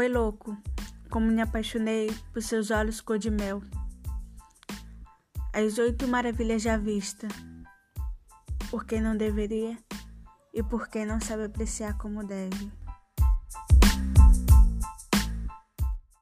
Foi louco, como me apaixonei por seus olhos cor de mel. As oito maravilhas já vista. Por quem não deveria e por quem não sabe apreciar como deve.